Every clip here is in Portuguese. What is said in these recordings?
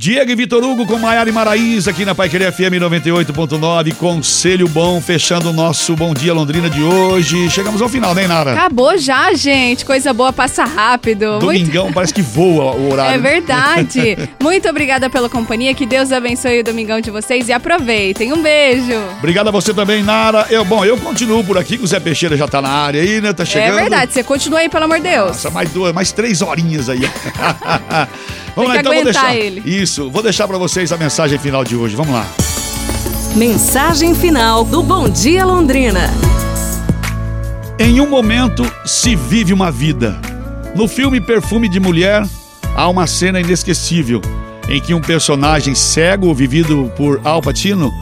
Diego e Vitor Hugo com Maiara e Maraísa aqui na Paiqueria FM 98.9. Conselho bom, fechando o nosso Bom Dia Londrina de hoje. Chegamos ao final, né, Nara? Acabou já, gente. Coisa boa passa rápido. Domingão Muito... parece que voa o horário. É verdade. Muito obrigada pela companhia. Que Deus abençoe o domingão de vocês e aproveitem. Um beijo. Obrigado a você também, Nara. Eu, bom, eu continuo por aqui, que o Zé Peixeira já tá na área aí, né? Tá chegando. É verdade. Você continua aí, pelo amor de Deus. Nossa, mais duas, mais três horinhas aí. Vamos lá, então vou deixar. Ele. Isso, vou deixar para vocês a mensagem final de hoje. Vamos lá. Mensagem final do Bom Dia Londrina. Em um momento se vive uma vida. No filme Perfume de Mulher, há uma cena inesquecível em que um personagem cego, vivido por Al Pacino,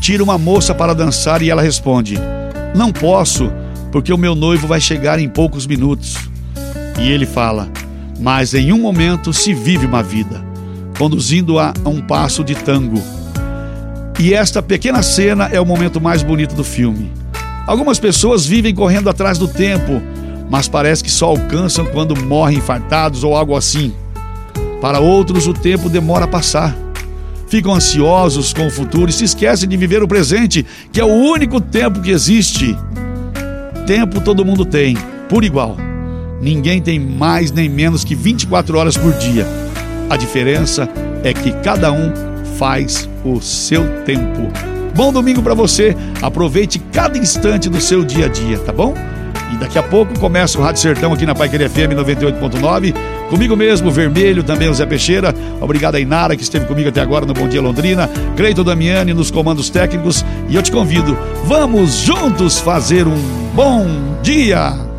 tira uma moça para dançar e ela responde: Não posso, porque o meu noivo vai chegar em poucos minutos. E ele fala: mas em um momento se vive uma vida, conduzindo-a a um passo de tango. E esta pequena cena é o momento mais bonito do filme. Algumas pessoas vivem correndo atrás do tempo, mas parece que só alcançam quando morrem infartados ou algo assim. Para outros, o tempo demora a passar. Ficam ansiosos com o futuro e se esquecem de viver o presente, que é o único tempo que existe. Tempo todo mundo tem, por igual. Ninguém tem mais nem menos que 24 horas por dia. A diferença é que cada um faz o seu tempo. Bom domingo para você. Aproveite cada instante do seu dia a dia, tá bom? E daqui a pouco começa o Rádio Sertão aqui na Paiqueria FM 98.9. Comigo mesmo, Vermelho, também o Zé Peixeira. Obrigado a Inara, que esteve comigo até agora no Bom Dia Londrina. Creito Damiani nos comandos técnicos. E eu te convido, vamos juntos fazer um bom dia!